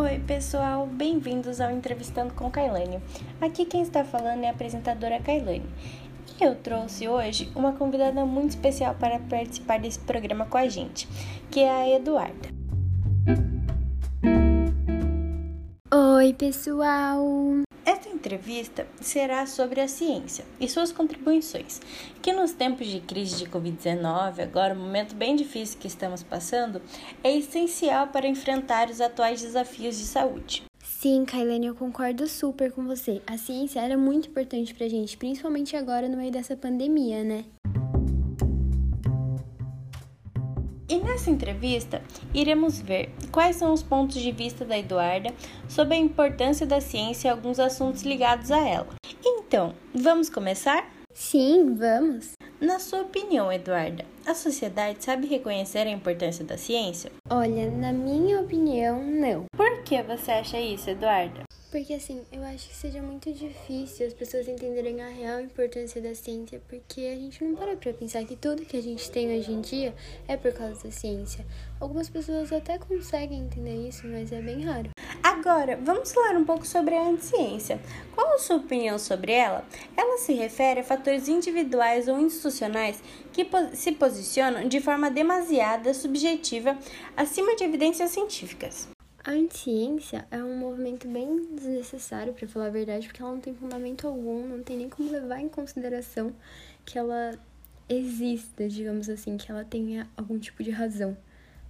Oi, pessoal, bem-vindos ao Entrevistando com Kailane. Aqui quem está falando é a apresentadora Kailane. E eu trouxe hoje uma convidada muito especial para participar desse programa com a gente, que é a Eduarda. Oi, pessoal! Esta entrevista será sobre a ciência e suas contribuições, que nos tempos de crise de Covid-19, agora um momento bem difícil que estamos passando, é essencial para enfrentar os atuais desafios de saúde. Sim, Kailane, eu concordo super com você. A ciência era muito importante pra gente, principalmente agora no meio dessa pandemia, né? E nessa entrevista, iremos ver quais são os pontos de vista da Eduarda sobre a importância da ciência e alguns assuntos ligados a ela. Então, vamos começar? Sim, vamos! Na sua opinião, Eduarda, a sociedade sabe reconhecer a importância da ciência? Olha, na minha opinião, não. Por que você acha isso, Eduarda? Porque assim, eu acho que seja muito difícil as pessoas entenderem a real importância da ciência, porque a gente não para pra pensar que tudo que a gente tem hoje em dia é por causa da ciência. Algumas pessoas até conseguem entender isso, mas é bem raro. Agora, vamos falar um pouco sobre a anticiência. Qual a sua opinião sobre ela? Ela se refere a fatores individuais ou institucionais que se posicionam de forma demasiada subjetiva acima de evidências científicas. A anticiência é um movimento bem desnecessário, para falar a verdade, porque ela não tem fundamento algum, não tem nem como levar em consideração que ela exista, digamos assim, que ela tenha algum tipo de razão.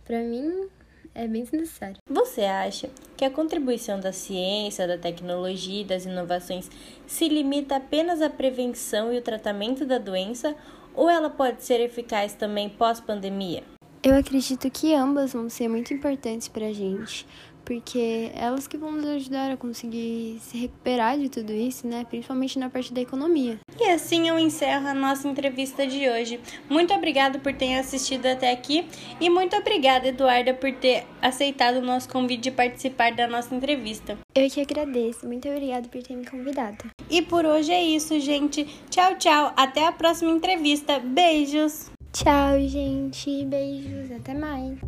Para mim, é bem desnecessário. Você acha que a contribuição da ciência, da tecnologia e das inovações se limita apenas à prevenção e o tratamento da doença ou ela pode ser eficaz também pós-pandemia? Eu acredito que ambas vão ser muito importantes para a gente, porque elas que vão nos ajudar a conseguir se recuperar de tudo isso, né? Principalmente na parte da economia. E assim eu encerro a nossa entrevista de hoje. Muito obrigada por ter assistido até aqui e muito obrigada, Eduarda, por ter aceitado o nosso convite de participar da nossa entrevista. Eu que agradeço. Muito obrigada por ter me convidado. E por hoje é isso, gente. Tchau, tchau. Até a próxima entrevista. Beijos. Tchau, gente. Beijos. Até mais.